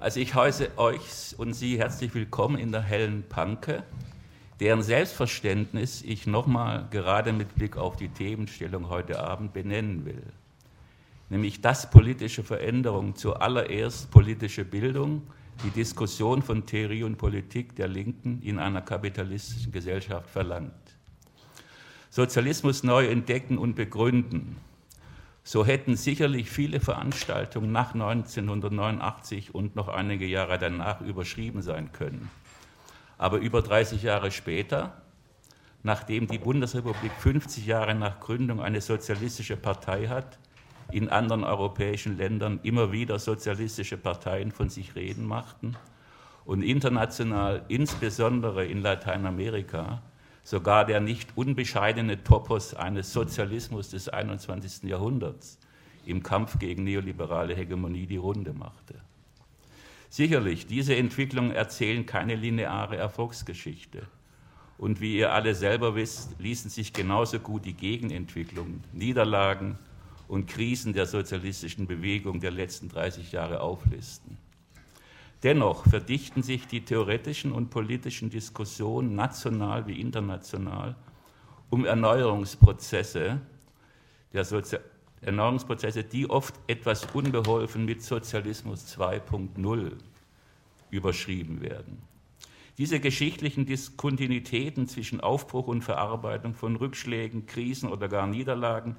Also ich heiße euch und Sie herzlich willkommen in der hellen Panke, deren Selbstverständnis ich nochmal gerade mit Blick auf die Themenstellung heute Abend benennen will. Nämlich dass politische Veränderung zuallererst politische Bildung, die Diskussion von Theorie und Politik der Linken in einer kapitalistischen Gesellschaft verlangt. Sozialismus neu entdecken und begründen, so hätten sicherlich viele Veranstaltungen nach 1989 und noch einige Jahre danach überschrieben sein können. Aber über 30 Jahre später, nachdem die Bundesrepublik 50 Jahre nach Gründung eine sozialistische Partei hat, in anderen europäischen Ländern immer wieder sozialistische Parteien von sich reden machten und international, insbesondere in Lateinamerika, sogar der nicht unbescheidene Topos eines Sozialismus des 21. Jahrhunderts im Kampf gegen neoliberale Hegemonie die Runde machte. Sicherlich, diese Entwicklungen erzählen keine lineare Erfolgsgeschichte. Und wie ihr alle selber wisst, ließen sich genauso gut die Gegenentwicklungen, Niederlagen und Krisen der sozialistischen Bewegung der letzten 30 Jahre auflisten. Dennoch verdichten sich die theoretischen und politischen Diskussionen national wie international um Erneuerungsprozesse, der Sozi Erneuerungsprozesse, die oft etwas unbeholfen mit Sozialismus 2.0 überschrieben werden. Diese geschichtlichen Diskontinuitäten zwischen Aufbruch und Verarbeitung von Rückschlägen, Krisen oder gar Niederlagen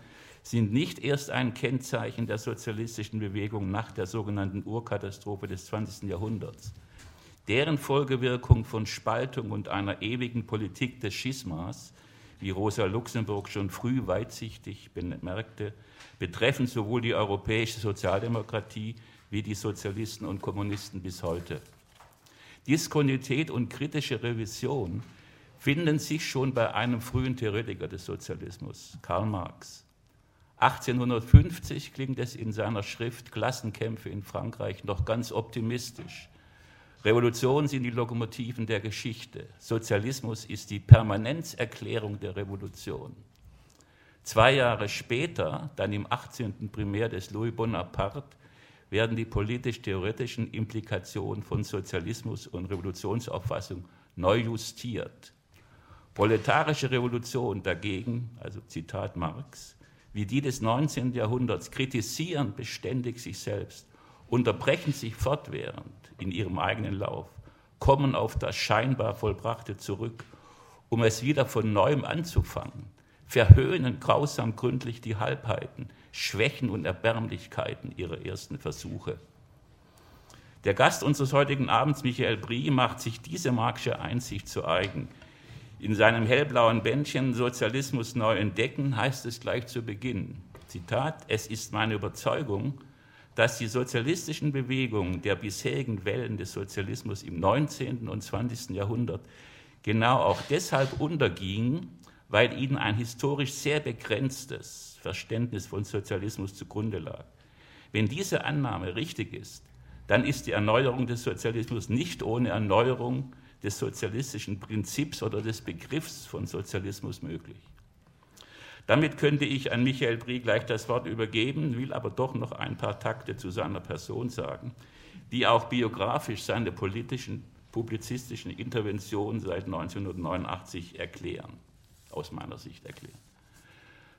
sind nicht erst ein Kennzeichen der sozialistischen Bewegung nach der sogenannten Urkatastrophe des 20. Jahrhunderts. Deren Folgewirkung von Spaltung und einer ewigen Politik des Schismas, wie Rosa Luxemburg schon früh weitsichtig bemerkte, betreffen sowohl die europäische Sozialdemokratie wie die Sozialisten und Kommunisten bis heute. Diskontinuität und kritische Revision finden sich schon bei einem frühen Theoretiker des Sozialismus, Karl Marx. 1850 klingt es in seiner Schrift Klassenkämpfe in Frankreich noch ganz optimistisch. Revolutionen sind die Lokomotiven der Geschichte. Sozialismus ist die Permanenzerklärung der Revolution. Zwei Jahre später, dann im 18. Primär des Louis Bonaparte, werden die politisch-theoretischen Implikationen von Sozialismus und Revolutionsauffassung neu justiert. Proletarische Revolution dagegen, also Zitat Marx, wie die des 19. Jahrhunderts kritisieren beständig sich selbst, unterbrechen sich fortwährend in ihrem eigenen Lauf, kommen auf das scheinbar Vollbrachte zurück, um es wieder von neuem anzufangen, verhöhnen grausam gründlich die Halbheiten, Schwächen und Erbärmlichkeiten ihrer ersten Versuche. Der Gast unseres heutigen Abends, Michael Brie, macht sich diese marxische Einsicht zu eigen. In seinem hellblauen Bändchen Sozialismus neu entdecken heißt es gleich zu Beginn, Zitat, es ist meine Überzeugung, dass die sozialistischen Bewegungen der bisherigen Wellen des Sozialismus im 19. und 20. Jahrhundert genau auch deshalb untergingen, weil ihnen ein historisch sehr begrenztes Verständnis von Sozialismus zugrunde lag. Wenn diese Annahme richtig ist, dann ist die Erneuerung des Sozialismus nicht ohne Erneuerung des sozialistischen Prinzips oder des Begriffs von Sozialismus möglich. Damit könnte ich an Michael Brie gleich das Wort übergeben, will aber doch noch ein paar Takte zu seiner Person sagen, die auch biografisch seine politischen, publizistischen Interventionen seit 1989 erklären, aus meiner Sicht erklären.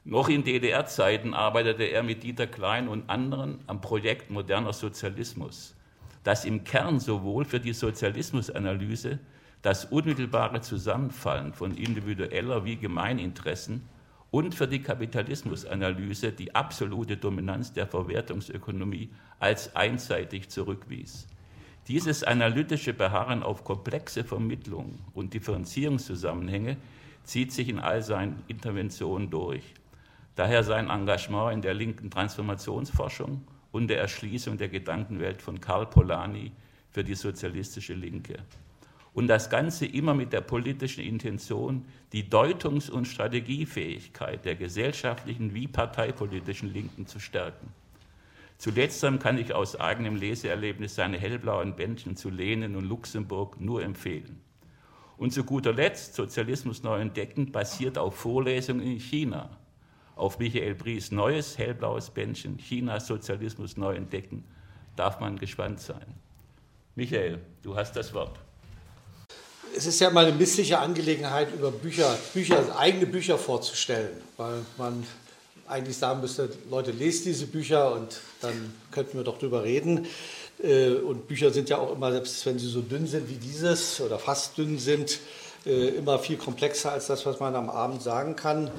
Noch in DDR-Zeiten arbeitete er mit Dieter Klein und anderen am Projekt Moderner Sozialismus, dass im Kern sowohl für die Sozialismusanalyse das unmittelbare Zusammenfallen von individueller wie Gemeininteressen und für die Kapitalismusanalyse die absolute Dominanz der Verwertungsökonomie als einseitig zurückwies. Dieses analytische Beharren auf komplexe Vermittlung und Differenzierungszusammenhänge zieht sich in all seinen Interventionen durch. Daher sein Engagement in der linken Transformationsforschung und der Erschließung der Gedankenwelt von Karl Polanyi für die sozialistische Linke. Und das Ganze immer mit der politischen Intention, die Deutungs- und Strategiefähigkeit der gesellschaftlichen wie parteipolitischen Linken zu stärken. Zuletzt kann ich aus eigenem Leseerlebnis seine hellblauen Bändchen zu Lenin und Luxemburg nur empfehlen. Und zu guter Letzt, Sozialismus neu entdecken, basiert auf Vorlesungen in China auf Michael Bries neues hellblaues Bändchen China Sozialismus neu entdecken, darf man gespannt sein. Michael, du hast das Wort. Es ist ja mal eine missliche Angelegenheit, über Bücher, Bücher, eigene Bücher vorzustellen, weil man eigentlich sagen müsste, Leute, lest diese Bücher und dann könnten wir doch drüber reden. Äh, und Bücher sind ja auch immer, selbst wenn sie so dünn sind wie dieses oder fast dünn sind, äh, immer viel komplexer als das, was man am Abend sagen kann.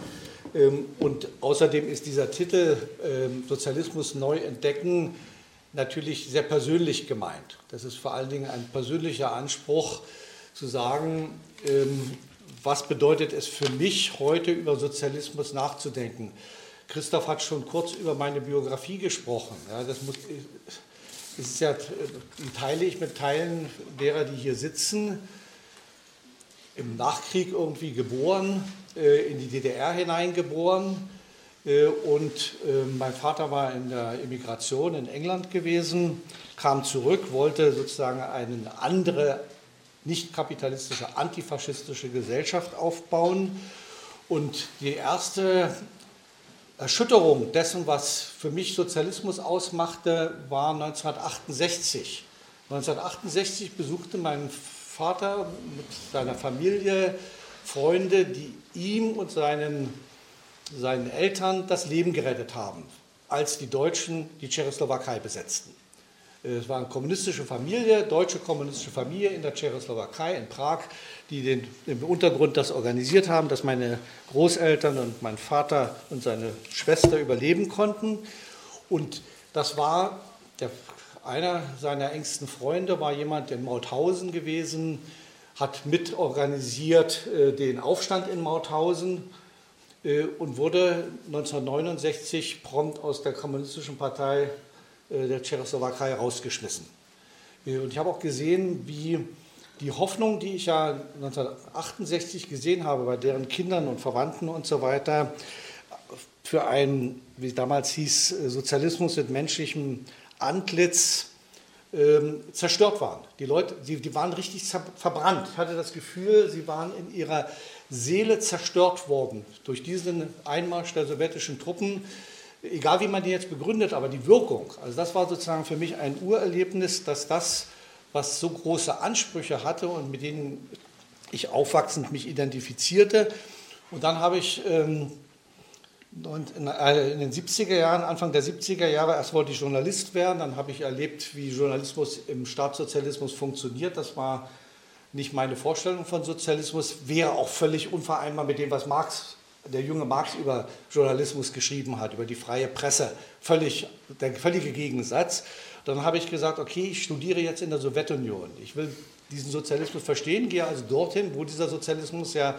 Ähm, und außerdem ist dieser Titel ähm, Sozialismus neu entdecken natürlich sehr persönlich gemeint. Das ist vor allen Dingen ein persönlicher Anspruch zu sagen, ähm, was bedeutet es für mich heute über Sozialismus nachzudenken. Christoph hat schon kurz über meine Biografie gesprochen. Ja, das, muss, ist ja, teile ich mit Teilen derer, die hier sitzen, im Nachkrieg irgendwie geboren, äh, in die DDR hineingeboren. Äh, und äh, mein Vater war in der Immigration in England gewesen, kam zurück, wollte sozusagen eine andere, nicht kapitalistische, antifaschistische Gesellschaft aufbauen. Und die erste Erschütterung dessen, was für mich Sozialismus ausmachte, war 1968. 1968 besuchte mein Vater mit seiner Familie Freunde, die ihm und seinen, seinen Eltern das Leben gerettet haben, als die Deutschen die Tschechoslowakei besetzten. Es war eine kommunistische Familie, deutsche kommunistische Familie in der Tschechoslowakei, in Prag, die den, im Untergrund das organisiert haben, dass meine Großeltern und mein Vater und seine Schwester überleben konnten. Und das war der einer seiner engsten Freunde war jemand in Mauthausen gewesen, hat mitorganisiert äh, den Aufstand in Mauthausen äh, und wurde 1969 prompt aus der Kommunistischen Partei äh, der Tschechoslowakei rausgeschmissen. Äh, und ich habe auch gesehen, wie die Hoffnung, die ich ja 1968 gesehen habe bei deren Kindern und Verwandten und so weiter, für einen, wie damals hieß, äh, Sozialismus mit menschlichem Antlitz ähm, zerstört waren. Die Leute, die, die waren richtig verbrannt. Ich hatte das Gefühl, sie waren in ihrer Seele zerstört worden durch diesen Einmarsch der sowjetischen Truppen. Egal wie man die jetzt begründet, aber die Wirkung, also das war sozusagen für mich ein Urerlebnis, dass das, was so große Ansprüche hatte und mit denen ich aufwachsend mich identifizierte. Und dann habe ich ähm, und äh, in, den 70er Jahren, Anfang der 70er Jahre, erst wollte ich Journalist werden, dann habe ich erlebt, wie Journalismus im Staatssozialismus funktioniert. Das war nicht meine Vorstellung von Sozialismus, wäre auch völlig unvereinbar mit dem, was Marx, der junge Marx über Journalismus geschrieben hat, über die freie Presse. Völlig, der völlige Gegensatz. Dann habe ich gesagt, okay, ich studiere jetzt in der Sowjetunion. Ich will diesen Sozialismus verstehen, gehe also dorthin, wo dieser Sozialismus ja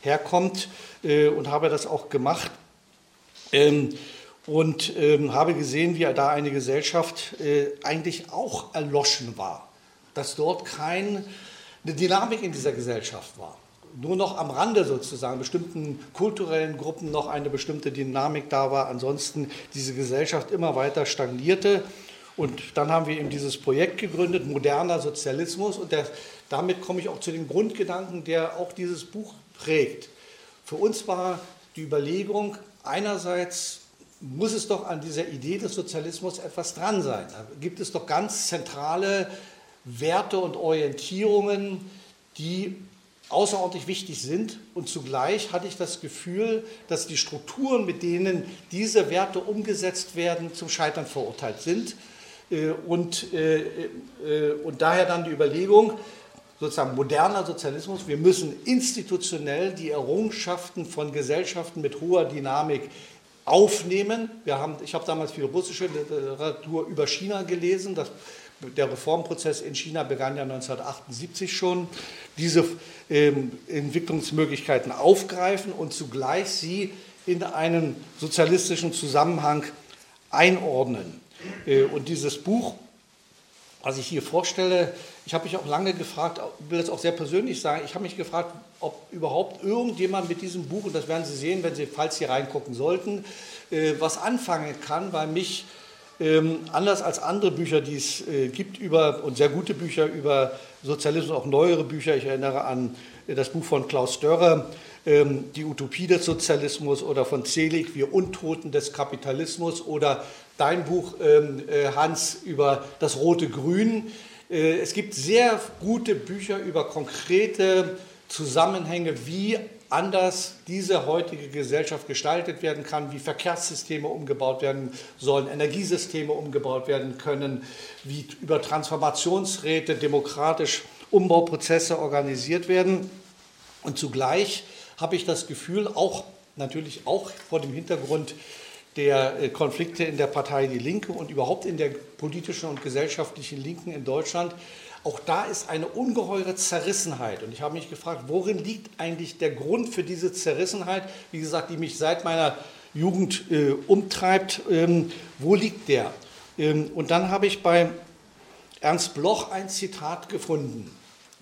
herkommt äh, und habe das auch gemacht. Ähm, und ähm, habe gesehen, wie da eine Gesellschaft äh, eigentlich auch erloschen war, dass dort keine Dynamik in dieser Gesellschaft war. Nur noch am Rande sozusagen, bestimmten kulturellen Gruppen noch eine bestimmte Dynamik da war. Ansonsten diese Gesellschaft immer weiter stagnierte. Und dann haben wir eben dieses Projekt gegründet, moderner Sozialismus. Und der, damit komme ich auch zu dem Grundgedanken, der auch dieses Buch prägt. Für uns war die Überlegung, einerseits muss es doch an dieser Idee des Sozialismus etwas dran sein. Da gibt es doch ganz zentrale Werte und Orientierungen, die außerordentlich wichtig sind. Und zugleich hatte ich das Gefühl, dass die Strukturen, mit denen diese Werte umgesetzt werden, zum Scheitern verurteilt sind. Äh, und, äh, äh, und daher dann die Überlegung, sozusagen moderner Sozialismus. Wir müssen institutionell die Errungenschaften von Gesellschaften mit hoher Dynamik aufnehmen. Wir haben, ich habe damals viel russische Literatur über China gelesen. Das, der Reformprozess in China begann ja 1978 schon. Diese ähm, Entwicklungsmöglichkeiten aufgreifen und zugleich sie in einen sozialistischen Zusammenhang einordnen. Äh, und dieses Buch was ich hier vorstelle, ich habe mich auch lange gefragt, will das auch sehr persönlich sagen, ich habe mich gefragt, ob überhaupt irgendjemand mit diesem Buch, und das werden Sie sehen, wenn Sie, falls Sie reingucken sollten, äh, was anfangen kann, weil mich ähm, anders als andere Bücher, die es äh, gibt über, und sehr gute Bücher über Sozialismus, auch neuere Bücher, ich erinnere an äh, das Buch von Klaus Dörrer, ähm, Die Utopie des Sozialismus oder von Zelig, Wir Untoten des Kapitalismus oder dein Buch, ähm, äh, Hans, über das rote Grün, es gibt sehr gute Bücher über konkrete Zusammenhänge, wie anders diese heutige Gesellschaft gestaltet werden kann, wie Verkehrssysteme umgebaut werden sollen, Energiesysteme umgebaut werden können, wie über Transformationsräte demokratisch Umbauprozesse organisiert werden. Und zugleich habe ich das Gefühl, auch natürlich auch vor dem Hintergrund der äh, Konflikte in der Partei Die Linke und überhaupt in der politischen und gesellschaftlichen Linken in Deutschland, auch da ist eine ungeheure Zerrissenheit. Und ich habe mich gefragt, worin liegt eigentlich der Grund für diese Zerrissenheit, wie gesagt, die mich seit meiner Jugend äh, umtreibt. Ähm, wo liegt der? Ähm, und dann habe ich bei Ernst Bloch ein Zitat gefunden.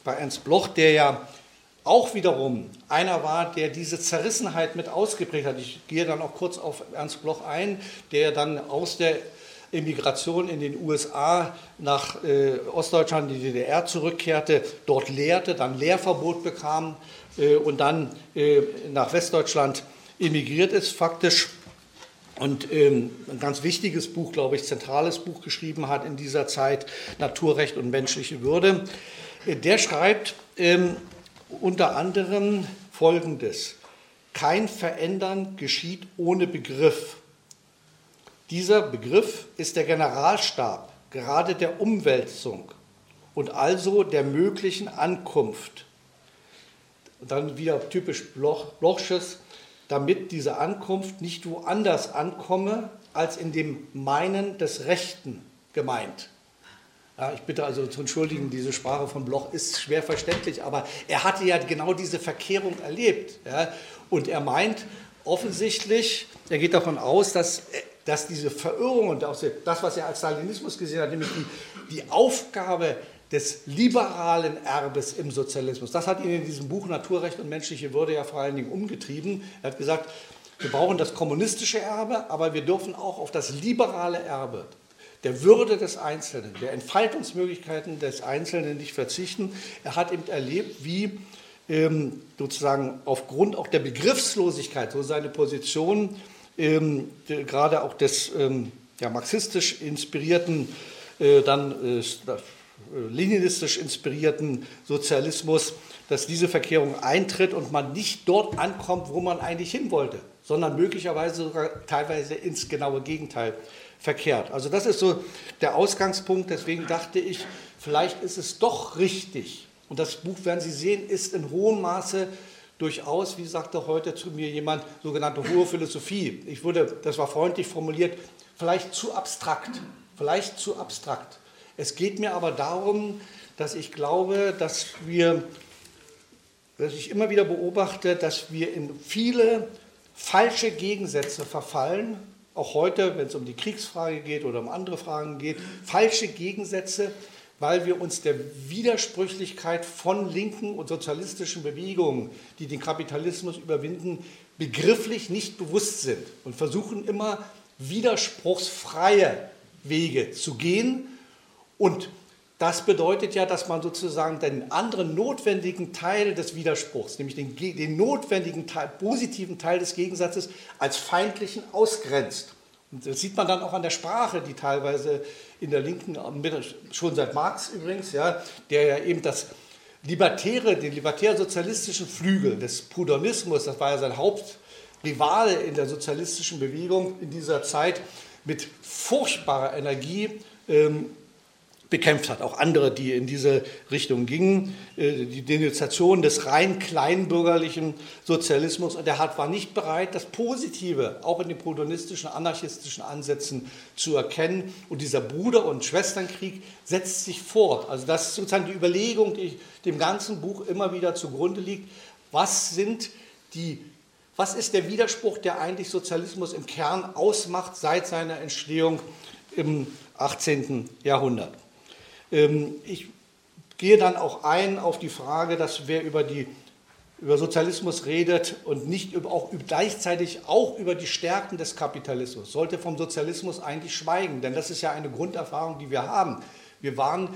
Bei Ernst Bloch, der ja auch wiederum einer war, der diese Zerrissenheit mit ausgeprägt hat. Ich gehe dann auch kurz auf Ernst Bloch ein, der dann aus der Emigration in den USA nach äh, Ostdeutschland, die DDR zurückkehrte, dort lehrte, dann Lehrverbot bekam äh, und dann äh, nach Westdeutschland emigriert ist, faktisch. Und ähm, ein ganz wichtiges Buch, glaube ich, zentrales Buch geschrieben hat in dieser Zeit, Naturrecht und menschliche Würde. Äh, der schreibt ähm, unter anderem Folgendes. Kein Verändern geschieht ohne Begriff. Dieser Begriff ist der Generalstab gerade der Umwälzung und also der möglichen Ankunft. Und dann wieder typisch Bloch, Blochsches, damit diese Ankunft nicht woanders ankomme, als in dem Meinen des Rechten gemeint. Ja, ich bitte also zu entschuldigen, diese Sprache von Bloch ist schwer verständlich, aber er hatte ja genau diese Verkehrung erlebt. Ja, und er meint offensichtlich, er geht davon aus, dass dass diese Verirrung und auch das, was er als Stalinismus gesehen hat, nämlich die, die Aufgabe des liberalen Erbes im Sozialismus, das hat ihn in diesem Buch Naturrecht und menschliche Würde ja vor allen Dingen umgetrieben. Er hat gesagt, wir brauchen das kommunistische Erbe, aber wir dürfen auch auf das liberale Erbe der Würde des Einzelnen, der Entfaltungsmöglichkeiten des Einzelnen nicht verzichten. Er hat eben erlebt, wie ähm, sozusagen aufgrund auch der Begriffslosigkeit, so seine Position, ähm, gerade auch des ähm, ja, marxistisch inspirierten, äh, dann äh, äh, leninistisch inspirierten Sozialismus, dass diese Verkehrung eintritt und man nicht dort ankommt, wo man eigentlich hin wollte, sondern möglicherweise sogar teilweise ins genaue Gegenteil verkehrt. Also das ist so der Ausgangspunkt. Deswegen dachte ich, vielleicht ist es doch richtig. Und das Buch, werden Sie sehen, ist in hohem Maße durchaus, wie sagte heute zu mir jemand, sogenannte hohe Philosophie. Ich würde, das war freundlich formuliert, vielleicht zu abstrakt. Vielleicht zu abstrakt. Es geht mir aber darum, dass ich glaube, dass wir, dass ich immer wieder beobachte, dass wir in viele falsche Gegensätze verfallen, auch heute, wenn es um die Kriegsfrage geht oder um andere Fragen geht, falsche Gegensätze, weil wir uns der Widersprüchlichkeit von linken und sozialistischen Bewegungen, die den Kapitalismus überwinden, begrifflich nicht bewusst sind und versuchen immer widerspruchsfreie Wege zu gehen. Und das bedeutet ja, dass man sozusagen den anderen notwendigen Teil des Widerspruchs, nämlich den, den notwendigen Teil, positiven Teil des Gegensatzes, als feindlichen ausgrenzt. Und das sieht man dann auch an der Sprache, die teilweise in der Linken, schon seit Marx übrigens, ja, der ja eben das libertäre, den libertär-sozialistischen Flügel des Proudhonismus, das war ja sein Hauptrivale in der sozialistischen Bewegung in dieser Zeit, mit furchtbarer Energie ähm, bekämpft hat. Auch andere, die in diese Richtung gingen. Äh, die Denunziation des rein kleinbürgerlichen Sozialismus. Und er hat, war nicht bereit, das Positive auch in den protonistischen, anarchistischen Ansätzen zu erkennen. Und dieser Bruder- und Schwesternkrieg setzt sich fort. Also das ist sozusagen die Überlegung, die dem ganzen Buch immer wieder zugrunde liegt. Was sind die was ist der Widerspruch, der eigentlich Sozialismus im Kern ausmacht seit seiner Entstehung im 18. Jahrhundert? Ähm, ich gehe dann auch ein auf die Frage, dass wer über, die, über Sozialismus redet und nicht über, auch gleichzeitig auch über die Stärken des Kapitalismus, sollte vom Sozialismus eigentlich schweigen, denn das ist ja eine Grunderfahrung, die wir haben. Wir waren,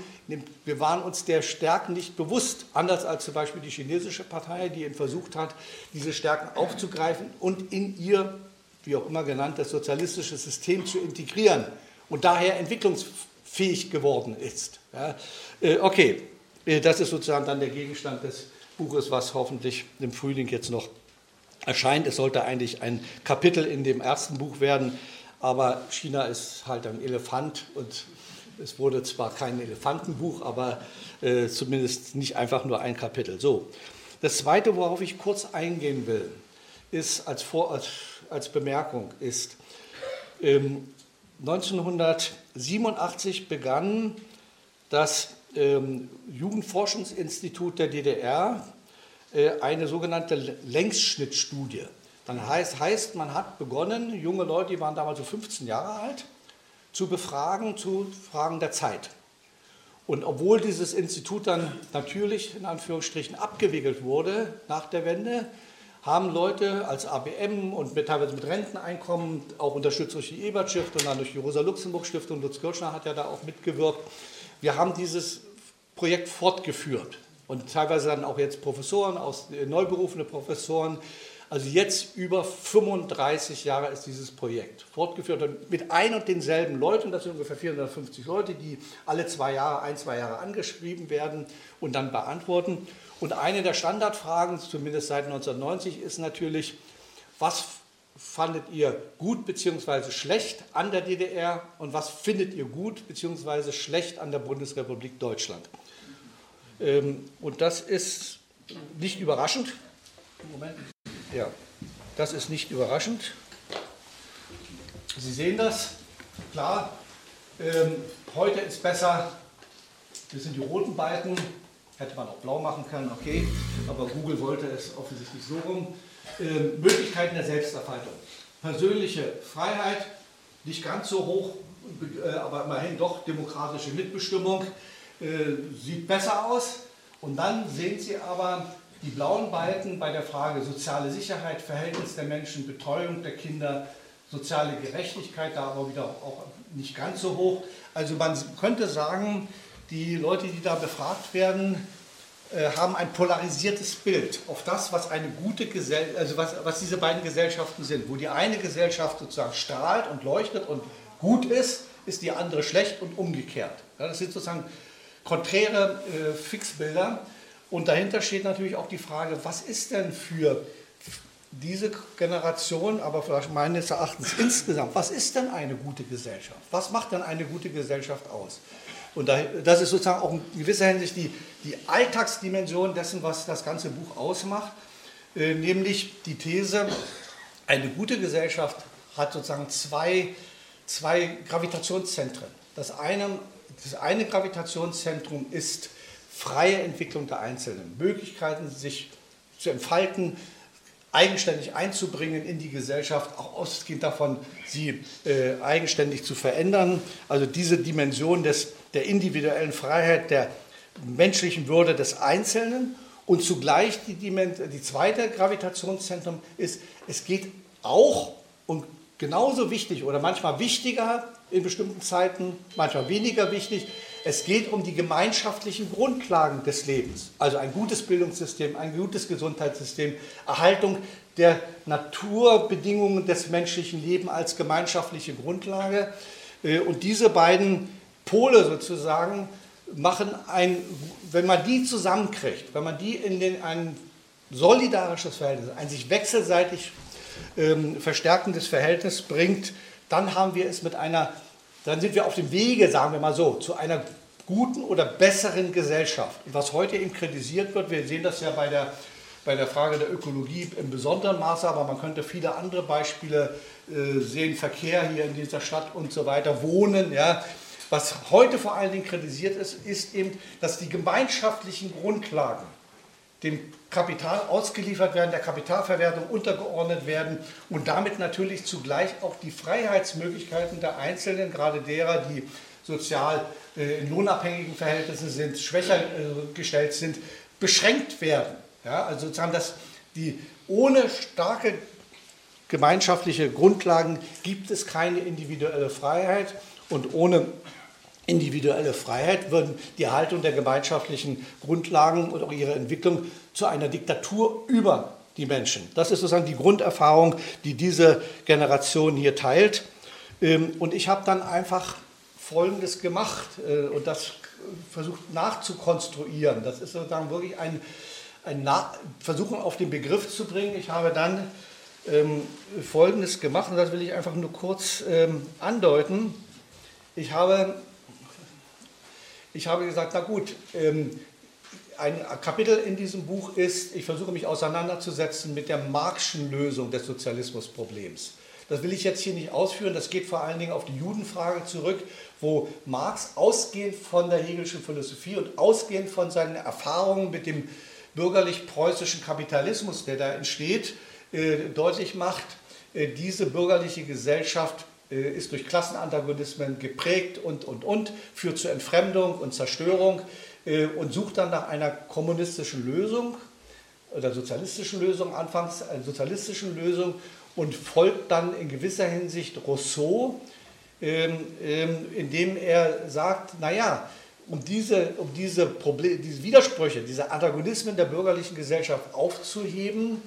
wir waren uns der Stärken nicht bewusst, anders als zum Beispiel die chinesische Partei, die versucht hat, diese Stärken aufzugreifen und in ihr, wie auch immer genannt, das sozialistische System zu integrieren und daher Entwicklungs fähig geworden ist. Ja, äh, okay, äh, das ist sozusagen dann der Gegenstand des Buches, was hoffentlich im Frühling jetzt noch erscheint. Es sollte eigentlich ein Kapitel in dem ersten Buch werden, aber China ist halt ein Elefant und es wurde zwar kein Elefantenbuch, aber äh, zumindest nicht einfach nur ein Kapitel. So, das Zweite, worauf ich kurz eingehen will, ist als, Vor als, als Bemerkung, ist ähm, 1987 begann das ähm, Jugendforschungsinstitut der DDR äh, eine sogenannte Längsschnittstudie. Dann heißt, heißt, man hat begonnen, junge Leute, die waren damals so 15 Jahre alt, zu befragen zu Fragen der Zeit. Und obwohl dieses Institut dann natürlich in Anführungsstrichen abgewickelt wurde nach der Wende, haben Leute als ABM und mit, teilweise mit Renteneinkommen, auch unterstützt durch die Ebert-Stiftung und dann durch die Rosa-Luxemburg-Stiftung, Lutz Kirschner hat ja da auch mitgewirkt. Wir haben dieses Projekt fortgeführt und teilweise dann auch jetzt Professoren, aus, äh, neuberufene Professoren. Also jetzt über 35 Jahre ist dieses Projekt fortgeführt mit ein und denselben Leuten, das sind ungefähr 450 Leute, die alle zwei Jahre, ein, zwei Jahre angeschrieben werden und dann beantworten. Und eine der Standardfragen, zumindest seit 1990, ist natürlich, was fandet ihr gut bzw. schlecht an der DDR und was findet ihr gut bzw. schlecht an der Bundesrepublik Deutschland? Ähm, und das ist nicht überraschend. Moment. Ja, das ist nicht überraschend. Sie sehen das, klar. Ähm, heute ist besser, das sind die roten Balken, Hätte man auch blau machen können, okay, aber Google wollte es offensichtlich so rum. Ähm, Möglichkeiten der Selbsterfaltung. Persönliche Freiheit, nicht ganz so hoch, äh, aber immerhin doch demokratische Mitbestimmung, äh, sieht besser aus. Und dann sehen Sie aber die blauen Balken bei der Frage soziale Sicherheit, Verhältnis der Menschen, Betreuung der Kinder, soziale Gerechtigkeit, da aber wieder auch nicht ganz so hoch. Also man könnte sagen, die Leute, die da befragt werden, äh, haben ein polarisiertes Bild auf das, was eine gute Gesellschaft, also was, was diese beiden Gesellschaften sind. Wo die eine Gesellschaft sozusagen strahlt und leuchtet und gut ist, ist die andere schlecht und umgekehrt. Ja, das sind sozusagen konträre äh, Fixbilder. Und dahinter steht natürlich auch die Frage, was ist denn für diese Generation, aber vielleicht meines Erachtens insgesamt, was ist denn eine gute Gesellschaft? Was macht denn eine gute Gesellschaft aus? Und das ist sozusagen auch in gewisser Hinsicht die, die Alltagsdimension dessen, was das ganze Buch ausmacht, äh, nämlich die These, eine gute Gesellschaft hat sozusagen zwei, zwei Gravitationszentren. Das eine, das eine Gravitationszentrum ist freie Entwicklung der Einzelnen, Möglichkeiten, sich zu entfalten, eigenständig einzubringen in die Gesellschaft, auch ausgehend davon, sie äh, eigenständig zu verändern. Also diese Dimension des der individuellen Freiheit, der menschlichen Würde des Einzelnen. Und zugleich die, die zweite Gravitationszentrum ist, es geht auch und genauso wichtig oder manchmal wichtiger in bestimmten Zeiten, manchmal weniger wichtig, es geht um die gemeinschaftlichen Grundlagen des Lebens. Also ein gutes Bildungssystem, ein gutes Gesundheitssystem, Erhaltung der Naturbedingungen des menschlichen Lebens als gemeinschaftliche Grundlage. Äh, und diese beiden Pole sozusagen machen ein, wenn man die zusammenkriegt, wenn man die in den, ein solidarisches Verhältnis, ein sich wechselseitig ähm, verstärkendes Verhältnis bringt, dann haben wir es mit einer, dann sind wir auf dem Wege, sagen wir mal so, zu einer guten oder besseren Gesellschaft. Und was heute eben kritisiert wird, wir sehen das ja bei der, bei der Frage der Ökologie im besonderen Maße, aber man könnte viele andere Beispiele äh, sehen, Verkehr hier in dieser Stadt und so weiter, Wohnen, ja, was heute vor allen Dingen kritisiert ist, ist eben, dass die gemeinschaftlichen Grundlagen dem Kapital ausgeliefert werden, der Kapitalverwertung untergeordnet werden und damit natürlich zugleich auch die Freiheitsmöglichkeiten der Einzelnen, gerade derer, die sozial äh, in lohnabhängigen Verhältnissen sind, schwächer äh, gestellt sind, beschränkt werden. Ja, also sozusagen, dass die ohne starke gemeinschaftliche Grundlagen gibt es keine individuelle Freiheit und ohne individuelle Freiheit würden die Erhaltung der gemeinschaftlichen Grundlagen und auch ihre Entwicklung zu einer Diktatur über die Menschen. Das ist sozusagen die Grunderfahrung, die diese Generation hier teilt. Ähm, und ich habe dann einfach Folgendes gemacht äh, und das versucht nachzukonstruieren. Das ist sozusagen wirklich ein, ein Versuchen auf den Begriff zu bringen. Ich habe dann ähm, Folgendes gemacht und das will ich einfach nur kurz ähm, andeuten. Ich habe, ich habe gesagt, na gut, ähm, ein Kapitel in diesem Buch ist, ich versuche mich auseinanderzusetzen mit der Marxischen Lösung des Sozialismusproblems. Das will ich jetzt hier nicht ausführen, das geht vor allen Dingen auf die Judenfrage zurück, wo Marx ausgehend von der Hegelischen Philosophie und ausgehend von seinen Erfahrungen mit dem bürgerlich-preußischen Kapitalismus, der da entsteht, äh, deutlich macht, äh, diese bürgerliche Gesellschaft ist durch Klassenantagonismen geprägt und, und, und, führt zu Entfremdung und Zerstörung und sucht dann nach einer kommunistischen Lösung oder sozialistischen Lösung, anfangs einer sozialistischen Lösung und folgt dann in gewisser Hinsicht Rousseau, ähm, ähm, indem er sagt, naja, um diese, um diese, Problem, diese Widersprüche, diese Antagonismen der bürgerlichen Gesellschaft aufzuheben,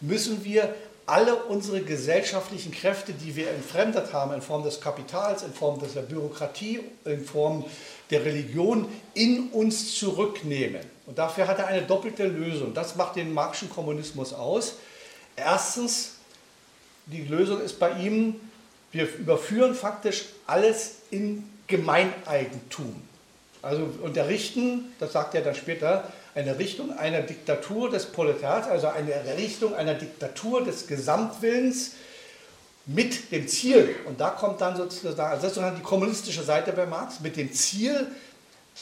müssen wir alle unsere gesellschaftlichen Kräfte, die wir entfremdet haben, in Form des Kapitals, in Form der Bürokratie, in Form der Religion, in uns zurücknehmen. Und dafür hat er eine doppelte Lösung. Das macht den marxischen Kommunismus aus. Erstens, die Lösung ist bei ihm, wir überführen faktisch alles in Gemeineigentum. Also unterrichten, das sagt er dann später, eine Richtung einer Diktatur des Proletariats, also eine Richtung einer Diktatur des Gesamtwillens mit dem Ziel, und da kommt dann sozusagen, also sozusagen die kommunistische Seite bei Marx, mit dem Ziel,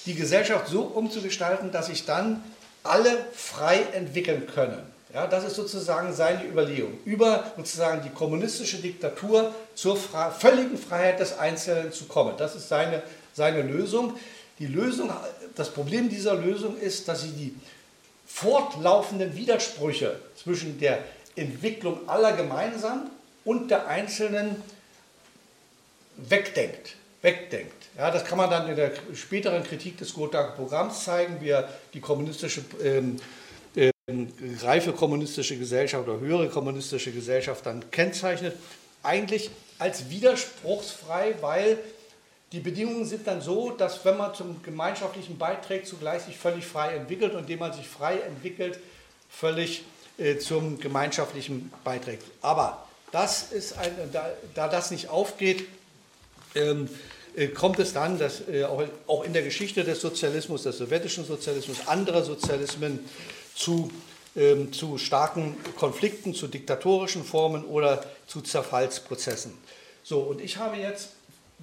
die Gesellschaft so umzugestalten, dass sich dann alle frei entwickeln können. Ja, das ist sozusagen seine Überlegung. Über sozusagen die kommunistische Diktatur zur völligen Freiheit des Einzelnen zu kommen. Das ist seine, seine Lösung. Die Lösung, das Problem dieser Lösung ist, dass sie die fortlaufenden Widersprüche zwischen der Entwicklung aller gemeinsam und der Einzelnen wegdenkt. wegdenkt. Ja, das kann man dann in der späteren Kritik des Gothaer Programms zeigen, wie er die kommunistische, ähm, ähm, reife kommunistische Gesellschaft oder höhere kommunistische Gesellschaft dann kennzeichnet. Eigentlich als widerspruchsfrei, weil die Bedingungen sind dann so, dass wenn man zum gemeinschaftlichen beiträgt, zugleich sich völlig frei entwickelt und indem man sich frei entwickelt, völlig äh, zum gemeinschaftlichen beiträgt. Aber das ist ein, da, da das nicht aufgeht, ähm, äh, kommt es dann, dass äh, auch, auch, in der Geschichte des Sozialismus, des sowjetischen Sozialismus, anderer Sozialismen zu, ähm, zu starken Konflikten, zu diktatorischen Formen oder zu Zerfallsprozessen. So, und ich habe jetzt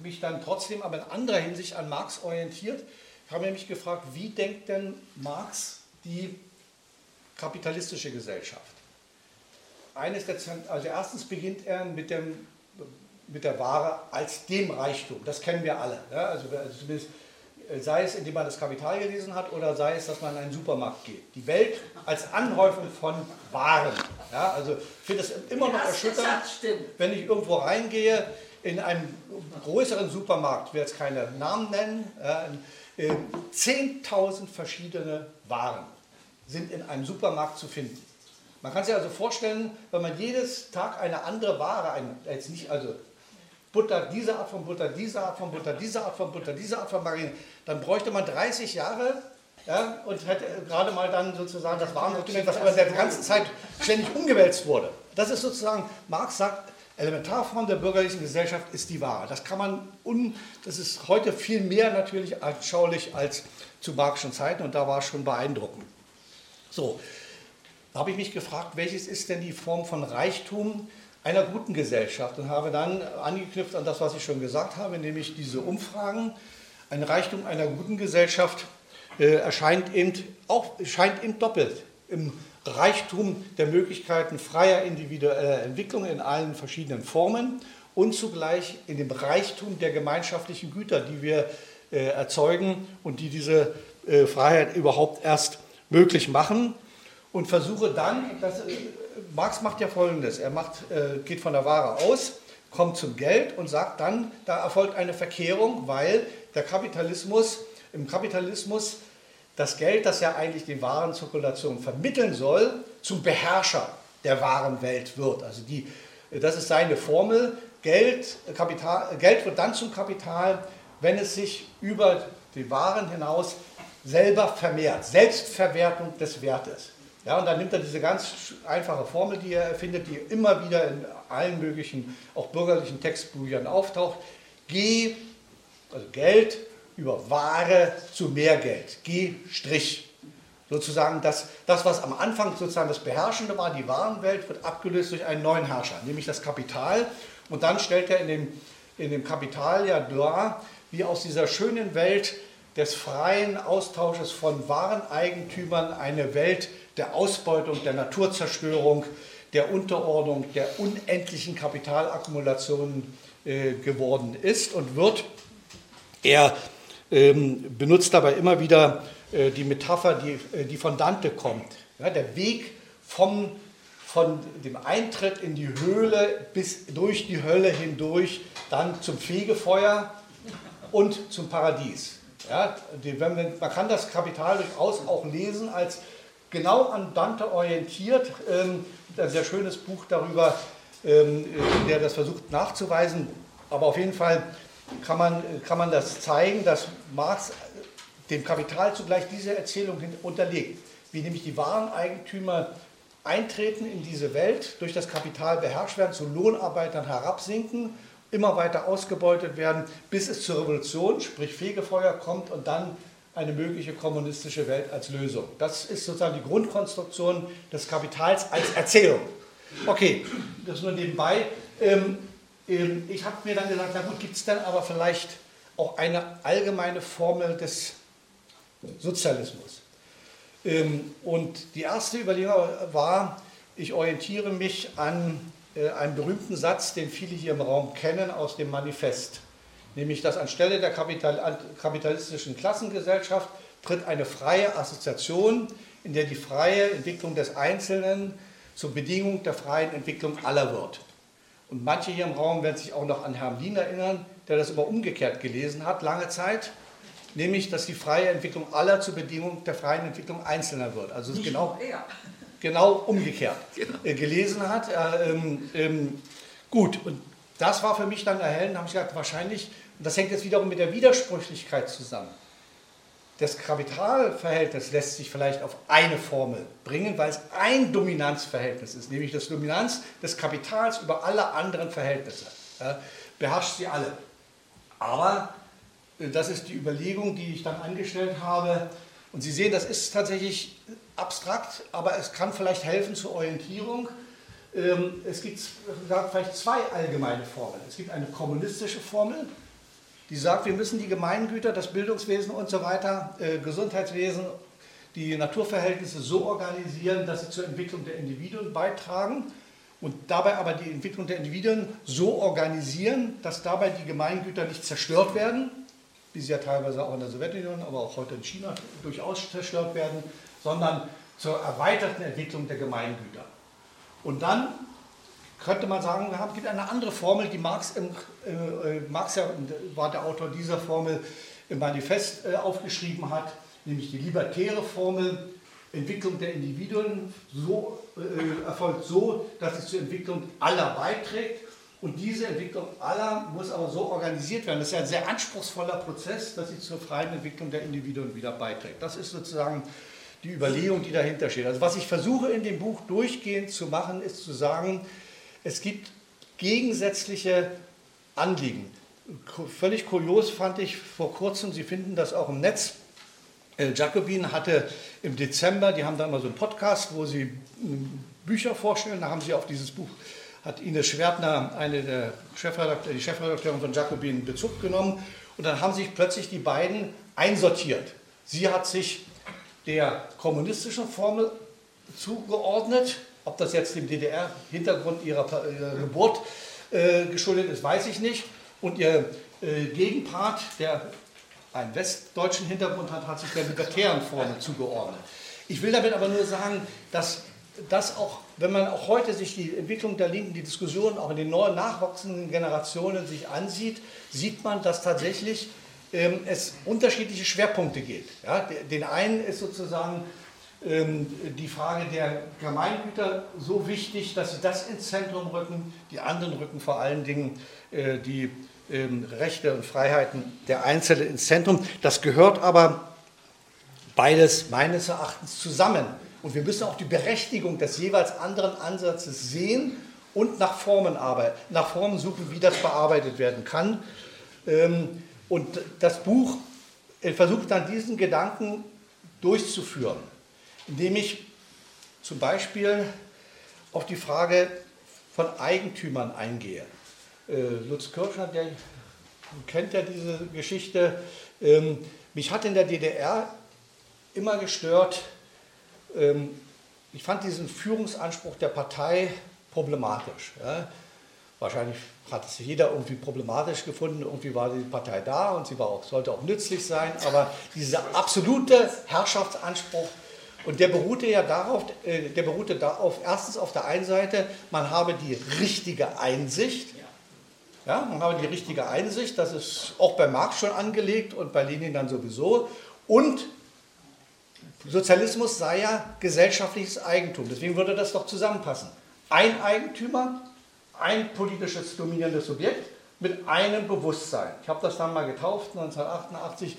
mich dann trotzdem aber in anderer Hinsicht an Marx orientiert. Ich habe mich gefragt, wie denkt denn Marx die kapitalistische Gesellschaft? Eines der, also erstens beginnt er mit, dem, mit der Ware als dem Reichtum. Das kennen wir alle. Ja? Also, also zumindest äh, sei es, indem man das Kapital gelesen hat oder sei es, dass man in einen Supermarkt geht. Die Welt als Anhäufung von Waren. Ja, also ich finde es immer noch erschütternd, wenn ich irgendwo reingehe, in einem größeren Supermarkt, ich werde jetzt keine Namen nennen, äh, 10.000 verschiedene Waren sind in einem Supermarkt zu finden. Man kann sich also vorstellen, wenn man jedes Tag eine andere Ware, ein, jetzt nicht also Butter, diese Art von Butter, diese Art von Butter, diese Art von Butter, diese Art von Margarine, dann bräuchte man 30 Jahre ja, und hätte gerade mal dann sozusagen das Warensortiment, was aber in der ganzen Zeit ständig umgewälzt wurde. Das ist sozusagen, Marx sagt, Elementarform der bürgerlichen Gesellschaft ist die Ware. Das kann man, un, das ist heute viel mehr natürlich anschaulich als zu Marxischen Zeiten und da war es schon beeindruckend. So, da habe ich mich gefragt, welches ist denn die Form von Reichtum einer guten Gesellschaft und habe dann angeknüpft an das, was ich schon gesagt habe, nämlich diese Umfragen. Ein Reichtum einer guten Gesellschaft äh, erscheint eben auch scheint eben doppelt im Reichtum der Möglichkeiten freier individueller Entwicklung in allen verschiedenen Formen und zugleich in dem Reichtum der gemeinschaftlichen Güter, die wir äh, erzeugen und die diese äh, Freiheit überhaupt erst möglich machen. Und versuche dann, das, äh, Marx macht ja Folgendes, er macht, äh, geht von der Ware aus, kommt zum Geld und sagt dann, da erfolgt eine Verkehrung, weil der Kapitalismus, im Kapitalismus das Geld, das ja eigentlich die Warenzirkulation vermitteln soll, zum Beherrscher der Warenwelt wird. Also die, das ist seine Formel. Geld, Kapital, Geld wird dann zum Kapital, wenn es sich über die Waren hinaus selber vermehrt. Selbstverwertung des Wertes. Ja, und dann nimmt er diese ganz einfache Formel, die er erfindet, die immer wieder in allen möglichen, auch bürgerlichen Textbüchern auftaucht. G, also Geld, über Ware zu mehr Geld. G. Sozusagen das, das, was am Anfang sozusagen das Beherrschende war, die Warenwelt, wird abgelöst durch einen neuen Herrscher, nämlich das Kapital. Und dann stellt er in dem, in dem Kapital ja dar, wie aus dieser schönen Welt des freien Austausches von Wareneigentümern eine Welt der Ausbeutung, der Naturzerstörung, der Unterordnung, der unendlichen Kapitalakkumulation äh, geworden ist und wird. Er benutzt dabei immer wieder äh, die Metapher, die, äh, die von Dante kommt. Ja, der Weg vom, von dem Eintritt in die Höhle bis durch die Hölle hindurch, dann zum Fegefeuer und zum Paradies. Ja, die, man, man kann das Kapital durchaus auch lesen als genau an Dante orientiert. Ähm, ein sehr schönes Buch darüber, ähm, der das versucht nachzuweisen. Aber auf jeden Fall kann man, kann man das zeigen, dass Marx dem Kapital zugleich diese Erzählung unterlegt, wie nämlich die Wareneigentümer eintreten in diese Welt, durch das Kapital beherrscht werden, zu Lohnarbeitern herabsinken, immer weiter ausgebeutet werden, bis es zur Revolution, sprich Fegefeuer, kommt und dann eine mögliche kommunistische Welt als Lösung. Das ist sozusagen die Grundkonstruktion des Kapitals als Erzählung. Okay, das nur nebenbei. Ähm, ähm, ich habe mir dann gesagt, na gut, gibt es dann aber vielleicht auch eine allgemeine Formel des Sozialismus? Ähm, und die erste Überlegung war, ich orientiere mich an äh, einem berühmten Satz, den viele hier im Raum kennen aus dem Manifest nämlich dass anstelle der kapitalistischen Klassengesellschaft tritt eine freie Assoziation, in der die freie Entwicklung des Einzelnen zur Bedingung der freien Entwicklung aller wird. Und manche hier im Raum werden sich auch noch an Herrn Wien erinnern, der das immer umgekehrt gelesen hat, lange Zeit, nämlich, dass die freie Entwicklung aller zur Bedingung der freien Entwicklung Einzelner wird. Also es ist genau, genau umgekehrt genau. Äh, gelesen hat. Äh, ähm, ähm, gut, und das war für mich dann erhellend, da habe ich gesagt, wahrscheinlich, und das hängt jetzt wiederum mit der Widersprüchlichkeit zusammen. Das Kapitalverhältnis lässt sich vielleicht auf eine Formel bringen, weil es ein Dominanzverhältnis ist, nämlich das Dominanz des Kapitals über alle anderen Verhältnisse. Ja, beherrscht sie alle. Aber äh, das ist die Überlegung, die ich dann angestellt habe. Und Sie sehen, das ist tatsächlich abstrakt, aber es kann vielleicht helfen zur Orientierung. Ähm, es gibt vielleicht zwei allgemeine Formeln. Es gibt eine kommunistische Formel, die sagt, wir müssen die Gemeingüter, das Bildungswesen und so weiter, äh, Gesundheitswesen, die Naturverhältnisse so organisieren, dass sie zur Entwicklung der Individuen beitragen und dabei aber die Entwicklung der Individuen so organisieren, dass dabei die Gemeingüter nicht zerstört werden, wie sie ja teilweise auch in der Sowjetunion, aber auch heute in China durchaus zerstört werden, sondern zur erweiterten Entwicklung der Gemeingüter. Und dann könnte man sagen, es gibt eine andere Formel, die Marx, im, äh, äh, Marx ja, war der Autor dieser Formel im Manifest äh, aufgeschrieben hat, nämlich die libertäre Formel, Entwicklung der Individuen so, äh, erfolgt so, dass es zur Entwicklung aller beiträgt. Und diese Entwicklung aller muss aber so organisiert werden. Das ist ja ein sehr anspruchsvoller Prozess, dass sie zur freien Entwicklung der Individuen wieder beiträgt. Das ist sozusagen die Überlegung, die dahinter steht. Also was ich versuche in dem Buch durchgehend zu machen, ist zu sagen, es gibt gegensätzliche Anliegen. Völlig kurios fand ich vor kurzem, Sie finden das auch im Netz, El Jacobin hatte im Dezember, die haben da immer so einen Podcast, wo sie hm, Bücher vorstellen, da haben sie auf dieses Buch, hat Ines Schwertner, eine der Chefredakteur, die Chefredakteurin von Jacobin, Bezug genommen und dann haben sich plötzlich die beiden einsortiert. Sie hat sich der kommunistischen Formel zugeordnet. Ob das jetzt dem DDR-Hintergrund ihrer, ihrer, Geburt äh, geschuldet ist, weiß ich nicht. Und ihr äh, Gegenpart, der einen westdeutschen Hintergrund hat, hat sich der libertären Formel zugeordnet. Ich will damit aber nur sagen, dass das auch, wenn man auch heute sich die Entwicklung der Linken, die Diskussion auch in den neuen nachwachsenden Generationen sich ansieht, sieht man, dass tatsächlich ähm, es unterschiedliche Schwerpunkte geht. Ja, den einen ist sozusagen die Frage der Gemeingüter so wichtig, dass sie das ins Zentrum rücken. Die anderen rücken vor allen Dingen äh, die ähm, Rechte und Freiheiten der Einzelnen ins Zentrum. Das gehört aber beides meines Erachtens zusammen. Und wir müssen auch die Berechtigung des jeweils anderen Ansatzes sehen und nach Formen, arbeiten, nach Formen suchen, wie das bearbeitet werden kann. Ähm, und das Buch äh, versucht dann diesen Gedanken durchzuführen, indem ich zum Beispiel auf die Frage von Eigentümern eingehe. Äh, Lutz Kirchner, der kennt ja diese Geschichte. Ähm, mich hat in der DDR immer gestört, ähm, ich fand diesen Führungsanspruch der Partei problematisch. Wahrscheinlich hat es jeder irgendwie problematisch gefunden. Irgendwie war die Partei da und sie war auch, sollte auch nützlich sein. Aber dieser absolute Herrschaftsanspruch, und der beruhte ja darauf, äh, der beruhte darauf, erstens auf der einen Seite, man habe die richtige Einsicht. Ja, man habe die richtige Einsicht, das ist auch bei Marx schon angelegt und bei Lenin dann sowieso. Und Sozialismus sei ja gesellschaftliches Eigentum, deswegen würde das doch zusammenpassen. Ein Eigentümer, ein politisches dominierendes Subjekt mit einem Bewusstsein. Ich habe das dann mal getauft, 1988,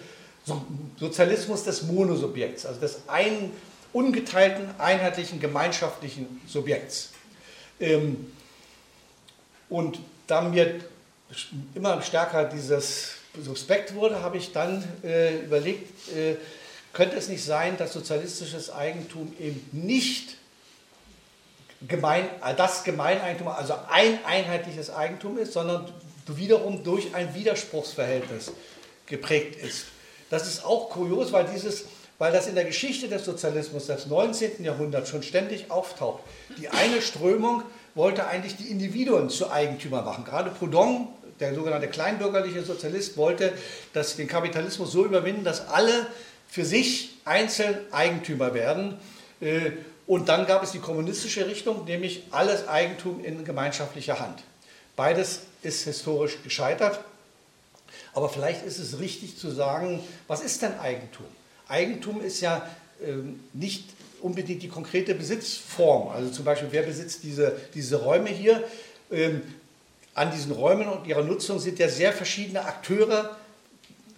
Sozialismus des Monosubjekts, also des einen ungeteilten, einheitlichen, gemeinschaftlichen Subjekts. Ähm, und da mir immer stärker dieses Suspekt wurde, habe ich dann äh, überlegt, äh, könnte es nicht sein, dass sozialistisches Eigentum eben nicht gemein, das Gemeineigentum, also ein einheitliches Eigentum ist, sondern wiederum durch ein Widerspruchsverhältnis geprägt ist. Das ist auch kurios, weil, dieses, weil das in der Geschichte des Sozialismus des 19. Jahrhunderts schon ständig auftaucht. Die eine Strömung wollte eigentlich die Individuen zu Eigentümer machen. Gerade Proudhon, der sogenannte kleinbürgerliche Sozialist, wollte dass den Kapitalismus so überwinden, dass alle für sich einzeln Eigentümer werden. Äh, und dann gab es die kommunistische Richtung, nämlich alles Eigentum in gemeinschaftlicher Hand. Beides ist historisch gescheitert. Aber vielleicht ist es richtig zu sagen, was ist denn Eigentum? Eigentum ist ja ähm, nicht unbedingt die konkrete Besitzform. Also zum Beispiel, wer besitzt diese, diese Räume hier? Ähm, an diesen Räumen und ihrer Nutzung sind ja sehr verschiedene Akteure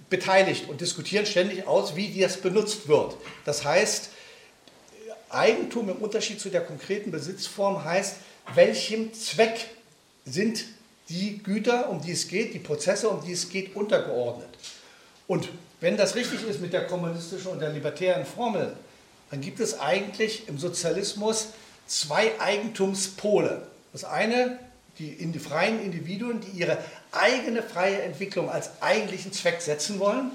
beteiligt und diskutieren ständig aus, wie das benutzt wird. Das heißt, Eigentum im Unterschied zu der konkreten Besitzform heißt, welchem Zweck sind die Güter, um die es geht, die Prozesse, um die es geht, untergeordnet. Und wenn das richtig ist mit der kommunistischen und der libertären Formel, dann gibt es eigentlich im Sozialismus zwei Eigentumspole. Das eine, die, die freien Individuen, die ihre eigene freie Entwicklung als eigentlichen Zweck setzen wollen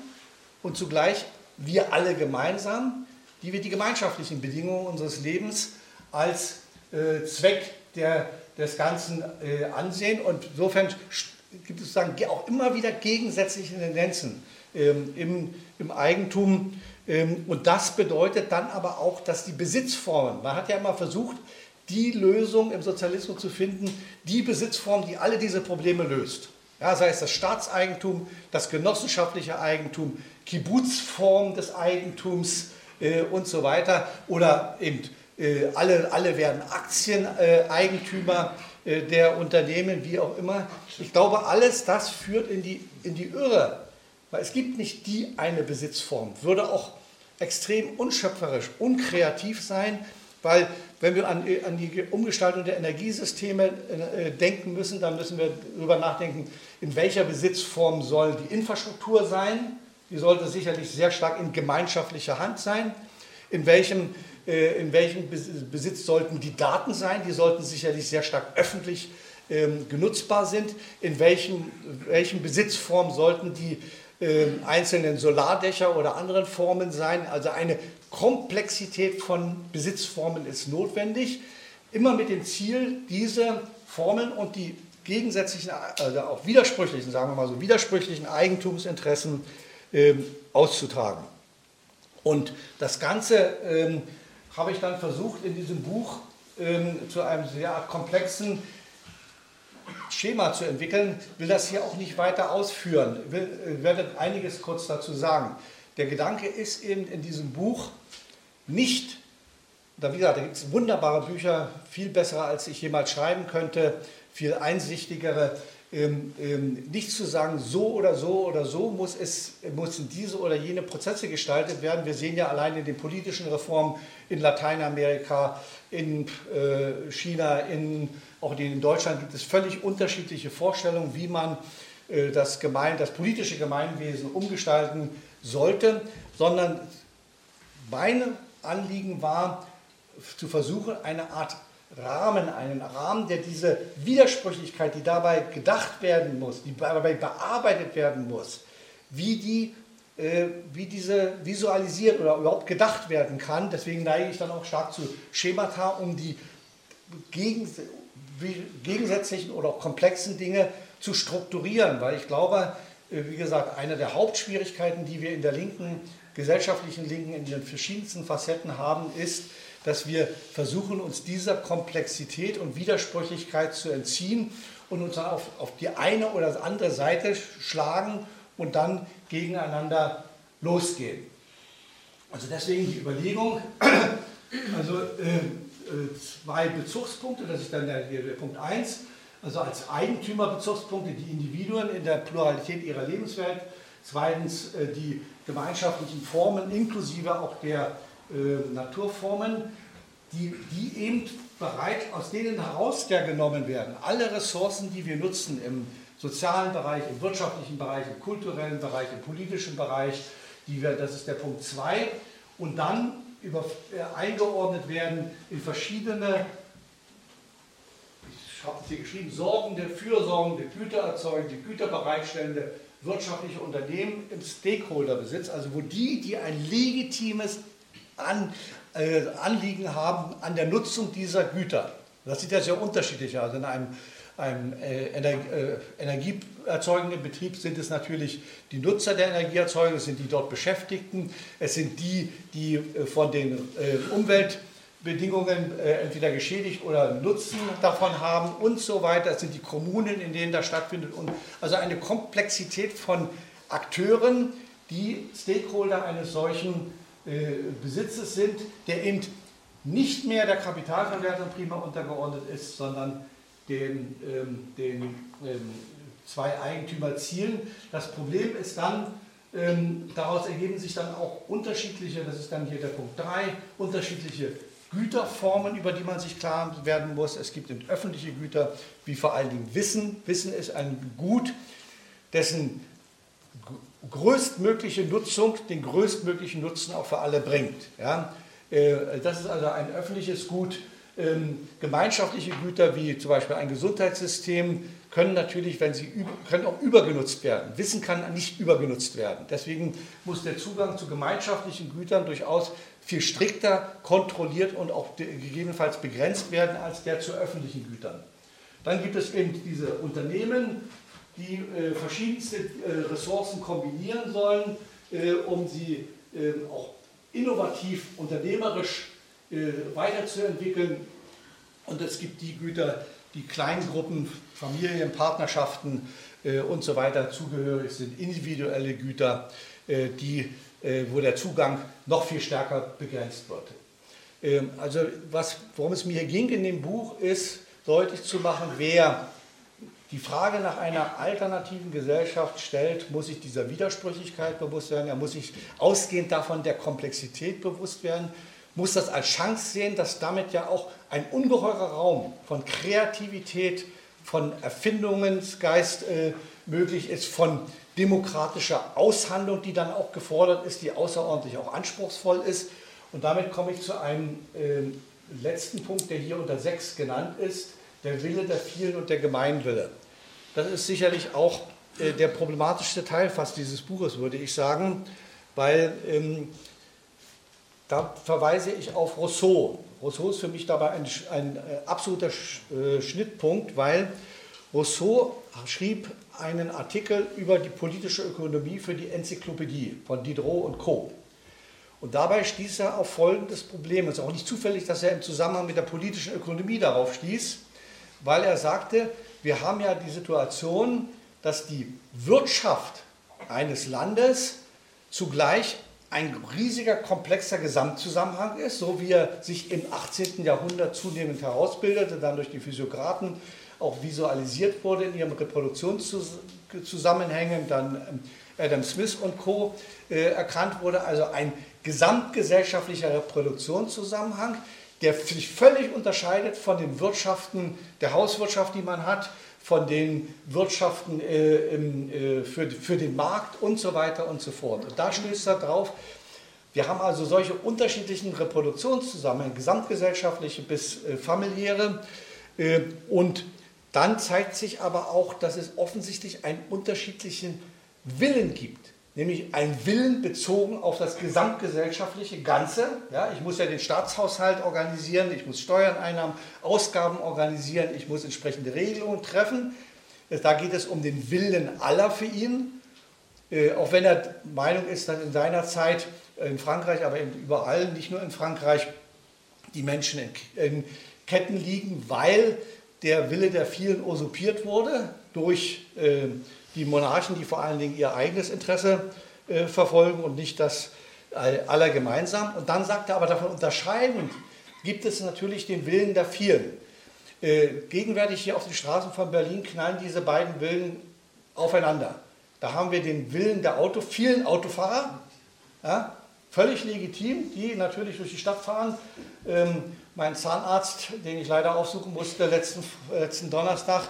und zugleich wir alle gemeinsam, die wir die gemeinschaftlichen Bedingungen unseres Lebens als äh, Zweck der, des Ganzen äh, ansehen. Und insofern gibt es dann auch immer wieder gegensätzliche Tendenzen im, im Eigentum. Ähm, und das bedeutet dann aber auch, dass die Besitzformen, man hat ja immer versucht, die Lösung im Sozialismus zu finden, die Besitzform, die alle diese Probleme löst. Ja, sei es das Staatseigentum, das genossenschaftliche Eigentum, Kibbutzform des Eigentums, äh, und so weiter. Oder eben äh, alle, alle werden Aktieneigentümer äh, der Unternehmen, wie auch immer. Ich glaube, alles das führt in die, in die Irre, weil es gibt nicht die eine Besitzform. Würde auch extrem unschöpferisch, unkreativ sein, weil wenn wir an, an die Umgestaltung der Energiesysteme äh, denken müssen, dann müssen wir darüber nachdenken, in welcher Besitzform soll die Infrastruktur sein, die sollte sicherlich sehr stark in gemeinschaftlicher Hand sein. In welchem, äh, in welchem Besitz sollten die Daten sein? Die sollten sicherlich sehr stark öffentlich ähm, genutzbar sind. In welchem, welchen Besitzform sollten die einzelnen Solardächer oder anderen Formen sein? Also eine Komplexität von Besitzformen ist notwendig. Immer mit dem Ziel, diese Formen und die gegensätzlichen, also auch widersprüchlichen, sagen wir mal so, widersprüchlichen Eigentumsinteressen ähm, auszutragen. Und das Ganze ähm, habe ich dann versucht in diesem Buch ähm, zu einem sehr komplexen Schema zu entwickeln, will das hier auch nicht weiter ausführen. Ich äh, werde einiges kurz dazu sagen. Der Gedanke ist eben in diesem Buch nicht, da wie gesagt, da gibt es wunderbare Bücher, viel bessere als ich jemals schreiben könnte, viel einsichtigere, ähm, ähm, nicht zu sagen, so oder so oder so muss es, müssen diese oder jene Prozesse gestaltet werden. Wir sehen ja allein in den politischen Reformen in Lateinamerika, in äh, China, in, auch in Deutschland gibt es völlig unterschiedliche Vorstellungen, wie man äh, das, Gemein, das politische Gemeinwesen umgestalten sollte, sondern mein Anliegen war, zu versuchen, eine Art Rahmen, einen Rahmen, der diese Widersprüchlichkeit, die dabei gedacht werden muss, die dabei bearbeitet werden muss, wie, die, äh, wie diese visualisiert oder überhaupt gedacht werden kann. Deswegen neige ich dann auch stark zu Schemata, um die gegensätzlichen oder auch komplexen Dinge zu strukturieren, weil ich glaube, äh, wie gesagt, eine der Hauptschwierigkeiten, die wir in der linken, gesellschaftlichen Linken in den verschiedensten Facetten haben, ist, dass wir versuchen, uns dieser Komplexität und Widersprüchlichkeit zu entziehen und uns dann auf, auf die eine oder andere Seite schlagen und dann gegeneinander losgehen. Also deswegen die Überlegung, also äh, äh zwei Bezugspunkte, das ist dann der, der Punkt 1, also als Eigentümerbezugspunkte die Individuen in der Pluralität ihrer Lebenswelt, zweitens äh, die gemeinschaftlichen Formen inklusive auch der äh, Naturformen, die, die eben bereit, aus denen heraus genommen werden. Alle Ressourcen, die wir nutzen im sozialen Bereich, im wirtschaftlichen Bereich, im kulturellen Bereich, im politischen Bereich, die wir, das ist der Punkt 2, und dann über, äh, eingeordnet werden in verschiedene, ich habe es hier geschrieben, sorgende, fürsorgende, gütererzeugende, güterbereitstellende wirtschaftliche Unternehmen im Stakeholderbesitz, also wo die, die ein legitimes an, äh, Anliegen haben an der Nutzung dieser Güter. Das sieht ja sehr unterschiedlich aus. In einem, einem äh, äh, energieerzeugenden Betrieb sind es natürlich die Nutzer der Energieerzeugung, es sind die dort Beschäftigten, es sind die, die äh, von den äh, Umweltbedingungen äh, entweder geschädigt oder Nutzen davon haben und so weiter. Es sind die Kommunen, in denen das stattfindet. Und also eine Komplexität von Akteuren, die Stakeholder eines solchen Besitzes sind, der eben nicht mehr der Kapitalverwertung prima untergeordnet ist, sondern den, ähm, den ähm, zwei Eigentümerzielen. Das Problem ist dann, ähm, daraus ergeben sich dann auch unterschiedliche, das ist dann hier der Punkt 3, unterschiedliche Güterformen, über die man sich klar werden muss. Es gibt öffentliche Güter, wie vor allen Dingen Wissen. Wissen ist ein Gut, dessen größtmögliche Nutzung, den größtmöglichen Nutzen auch für alle bringt. Ja? Äh, das ist also ein öffentliches Gut. Ähm, gemeinschaftliche Güter wie zum Beispiel ein Gesundheitssystem können natürlich, wenn sie können auch übergenutzt werden. Wissen kann nicht übergenutzt werden. Deswegen muss der Zugang zu gemeinschaftlichen Gütern durchaus viel strikter kontrolliert und auch gegebenenfalls begrenzt werden als der zu öffentlichen Gütern. Dann gibt es eben diese Unternehmen, die äh, verschiedenste äh, Ressourcen kombinieren sollen, äh, um sie ähm, auch innovativ, unternehmerisch äh, weiterzuentwickeln. Und es gibt die Güter, die Kleingruppen, Familien, Partnerschaften äh, und so weiter zugehörig sind, individuelle Güter, äh, die, wo der Zugang noch viel stärker begrenzt wird. Ähm, also was, worum es mir ging in dem Buch ist, deutlich zu machen, wer die Frage nach einer alternativen Gesellschaft stellt, muss sich dieser Widersprüchlichkeit bewusst werden, er muss sich ausgehend davon der Komplexität bewusst werden, muss das als Chance sehen, dass damit ja auch ein ungeheurer Raum von Kreativität, von Erfindungsgeist äh, möglich ist, von demokratischer Aushandlung, die dann auch gefordert ist, die außerordentlich auch anspruchsvoll ist. Und damit komme ich zu einem äh, letzten Punkt, der hier unter sechs genannt ist, der Wille der vielen und der Gemeinwille. Das ist sicherlich auch äh, der problematischste Teil fast dieses Buches, würde ich sagen, weil ähm, da verweise ich auf Rousseau. Rousseau ist für mich dabei ein, ein äh, absoluter Sch, äh, Schnittpunkt, weil Rousseau schrieb einen Artikel über die politische Ökonomie für die Enzyklopädie von Diderot und Co. Und dabei stieß er auf folgendes Problem. Es ist auch nicht zufällig, dass er im Zusammenhang mit der politischen Ökonomie darauf stieß weil er sagte, wir haben ja die Situation, dass die Wirtschaft eines Landes zugleich ein riesiger, komplexer Gesamtzusammenhang ist, so wie er sich im 18. Jahrhundert zunehmend herausbildete, dann durch die Physiokraten auch visualisiert wurde in ihren Reproduktionszusammenhängen, dann ähm, Adam Smith und Co. Äh, erkannt wurde, also ein gesamtgesellschaftlicher Reproduktionszusammenhang, der sich völlig unterscheidet von den Wirtschaften der Hauswirtschaft, die man hat, von den Wirtschaften äh, im, äh, für, für den Markt und so weiter und so fort. Und da stößt er drauf. Wir haben also solche unterschiedlichen Reproduktionszusammenhänge, gesamtgesellschaftliche bis äh, familiäre. Äh, und dann zeigt sich aber auch, dass es offensichtlich einen unterschiedlichen Willen gibt nämlich ein Willen bezogen auf das gesamtgesellschaftliche Ganze. Ja, ich muss ja den Staatshaushalt organisieren, ich muss Steuern, Einnahmen, Ausgaben organisieren, ich muss entsprechende Regelungen treffen. Da geht es um den Willen aller für ihn. Äh, auch wenn er Meinung ist, dass in seiner Zeit in Frankreich, aber überall, nicht nur in Frankreich, die Menschen in, in Ketten liegen, weil der Wille der vielen usurpiert wurde durch äh, die Monarchen, die vor allen Dingen ihr eigenes Interesse äh, verfolgen und nicht das aller gemeinsam. Und dann sagt er aber davon unterscheidend gibt es natürlich den Willen der vielen. Äh, gegenwärtig hier auf den Straßen von Berlin knallen diese beiden Willen aufeinander. Da haben wir den Willen der Auto, vielen Autofahrer, ja, völlig legitim, die natürlich durch die Stadt fahren. Ähm, mein Zahnarzt, den ich leider aufsuchen musste letzten, letzten Donnerstag,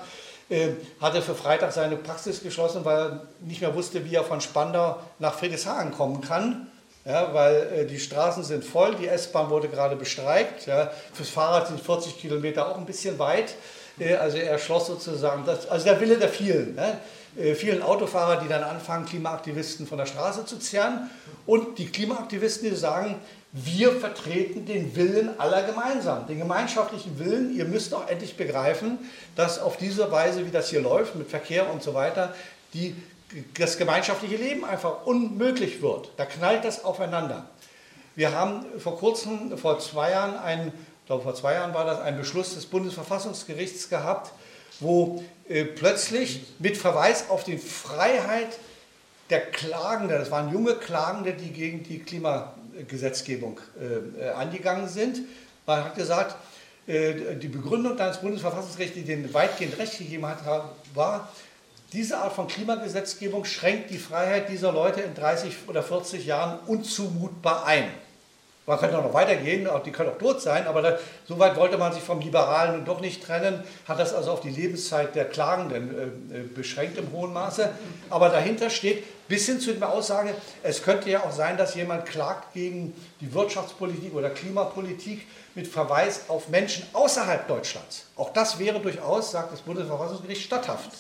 hatte für Freitag seine Praxis geschlossen, weil er nicht mehr wusste, wie er von Spandau nach Friedrichshagen kommen kann. Ja, weil äh, die Straßen sind voll, die S-Bahn wurde gerade bestreikt. Ja. Fürs Fahrrad sind 40 Kilometer auch ein bisschen weit. Äh, also er schloss sozusagen, das, also der Wille der vielen. Ne? Äh, vielen Autofahrer, die dann anfangen, Klimaaktivisten von der Straße zu zerren. Und die Klimaaktivisten, die sagen, wir vertreten den Willen aller gemeinsam, den gemeinschaftlichen Willen. Ihr müsst auch endlich begreifen, dass auf diese Weise, wie das hier läuft, mit Verkehr und so weiter, die, das gemeinschaftliche Leben einfach unmöglich wird. Da knallt das aufeinander. Wir haben vor kurzem, vor zwei Jahren, einen, ich glaube vor zwei Jahren war das, einen Beschluss des Bundesverfassungsgerichts gehabt, wo äh, plötzlich mit Verweis auf die Freiheit der Klagenden, das waren junge Klagende, die gegen die Klima Gesetzgebung äh, äh, angegangen sind. Man hat gesagt, äh, die Begründung deines Bundesverfassungsrechts, die den weitgehend Recht gegeben hat, war, diese Art von Klimagesetzgebung schränkt die Freiheit dieser Leute in 30 oder 40 Jahren unzumutbar ein. Man könnte auch noch weitergehen, die können auch tot sein, aber da, so weit wollte man sich vom Liberalen nun doch nicht trennen, hat das also auf die Lebenszeit der Klagenden äh, beschränkt im hohen Maße. Aber dahinter steht, bis hin zu der Aussage, es könnte ja auch sein, dass jemand klagt gegen die Wirtschaftspolitik oder Klimapolitik mit Verweis auf Menschen außerhalb Deutschlands. Auch das wäre durchaus, sagt das Bundesverfassungsgericht, statthaft.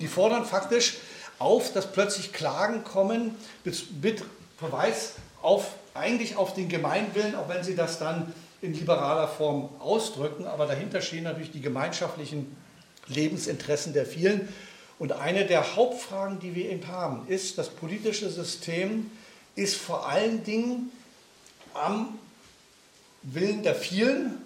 Die fordern faktisch auf, dass plötzlich Klagen kommen mit Verweis auf, eigentlich auf den Gemeinwillen, auch wenn sie das dann in liberaler Form ausdrücken. Aber dahinter stehen natürlich die gemeinschaftlichen Lebensinteressen der vielen. Und eine der Hauptfragen, die wir eben haben, ist, das politische System ist vor allen Dingen am Willen der vielen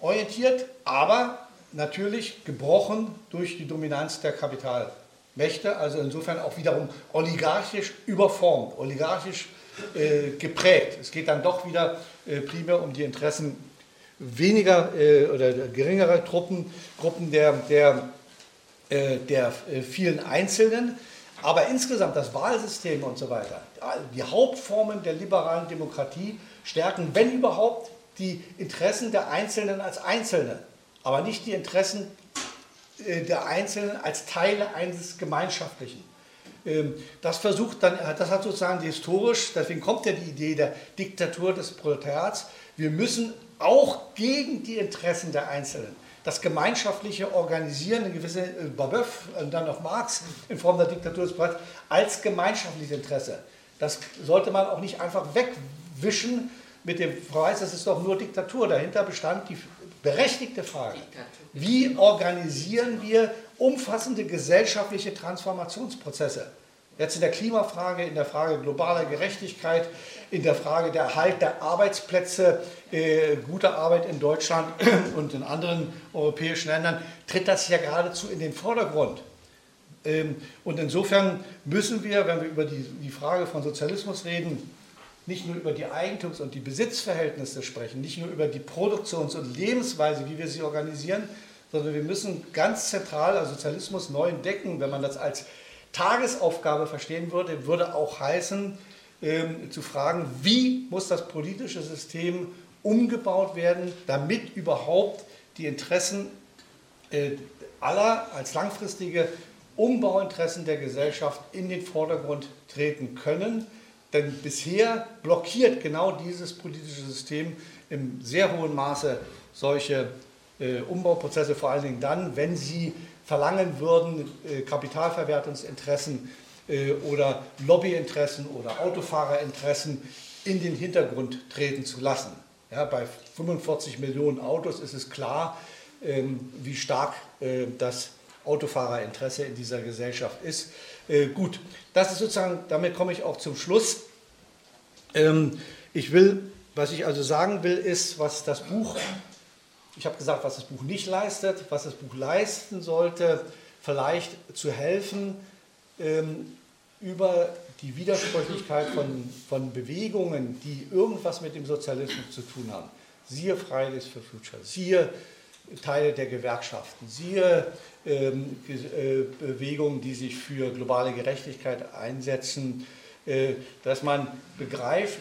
orientiert, aber natürlich gebrochen durch die Dominanz der Kapitalmächte, also insofern auch wiederum oligarchisch überformt, oligarchisch äh, geprägt. Es geht dann doch wieder äh, primär um die Interessen weniger äh, oder geringerer Truppen, Gruppen der, der äh, der vielen Einzelnen, aber insgesamt das Wahlsystem und so weiter, die Hauptformen der liberalen Demokratie stärken, wenn überhaupt, die Interessen der Einzelnen als Einzelne, aber nicht die Interessen der Einzelnen als Teile eines Gemeinschaftlichen. Ähm, das versucht dann, das hat sozusagen historisch, deswegen kommt ja die Idee der Diktatur des Proletariats. Wir müssen auch gegen die Interessen der Einzelnen das gemeinschaftliche Organisieren, eine gewisse äh, Babeuf und dann noch Marx in Form der Diktatur des Preis, als gemeinschaftliches Interesse. Das sollte man auch nicht einfach wegwischen mit dem Verweis, das ist doch nur Diktatur. Dahinter bestand die berechtigte Frage, wie organisieren wir umfassende gesellschaftliche Transformationsprozesse? Jetzt in der Klimafrage, in der Frage globaler Gerechtigkeit, in der Frage der Erhalt der Arbeitsplätze, äh, guter Arbeit in Deutschland und in anderen europäischen Ländern, tritt das ja geradezu in den Vordergrund. Ähm, und insofern müssen wir, wenn wir über die, die Frage von Sozialismus reden, nicht nur über die Eigentums- und die Besitzverhältnisse sprechen, nicht nur über die Produktions- und Lebensweise, wie wir sie organisieren, sondern wir müssen ganz zentral also Sozialismus neu entdecken. Wenn man das als Tagesaufgabe verstehen würde, würde auch heißen, ähm, zu fragen, wie muss das politische System umgebaut werden, damit überhaupt die Interessen äh, aller als langfristige Umbauinteressen der Gesellschaft in den Vordergrund treten können. Denn bisher blockiert genau dieses politische System im sehr hohen Maße solche äh, Umbauprozesse, vor allen Dingen dann, wenn sie verlangen würden, äh, Kapitalverwertungsinteressen äh, oder Lobbyinteressen oder Autofahrerinteressen in den Hintergrund treten zu lassen. Ja, bei 45 Millionen Autos ist es klar, ähm, wie stark äh, das Autofahrerinteresse in dieser Gesellschaft ist. Äh, gut, das ist sozusagen, damit komme ich auch zum Schluss. Ähm, ich will, was ich also sagen will, ist, was das Buch, ich habe gesagt, was das Buch nicht leistet, was das Buch leisten sollte, vielleicht zu helfen, ähm, über die Widersprüchlichkeit von, von Bewegungen, die irgendwas mit dem Sozialismus zu tun haben. Siehe Fridays for Future, siehe Teile der Gewerkschaften, siehe ähm, äh, Bewegungen, die sich für globale Gerechtigkeit einsetzen, äh, dass man begreift,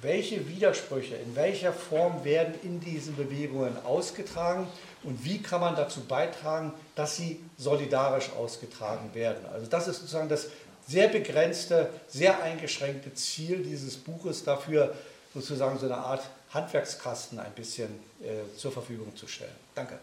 welche Widersprüche, in welcher Form werden in diesen Bewegungen ausgetragen und wie kann man dazu beitragen, dass sie solidarisch ausgetragen werden. Also das ist sozusagen das sehr begrenzte, sehr eingeschränkte Ziel dieses Buches dafür, sozusagen so eine Art Handwerkskasten ein bisschen äh, zur Verfügung zu stellen. Danke.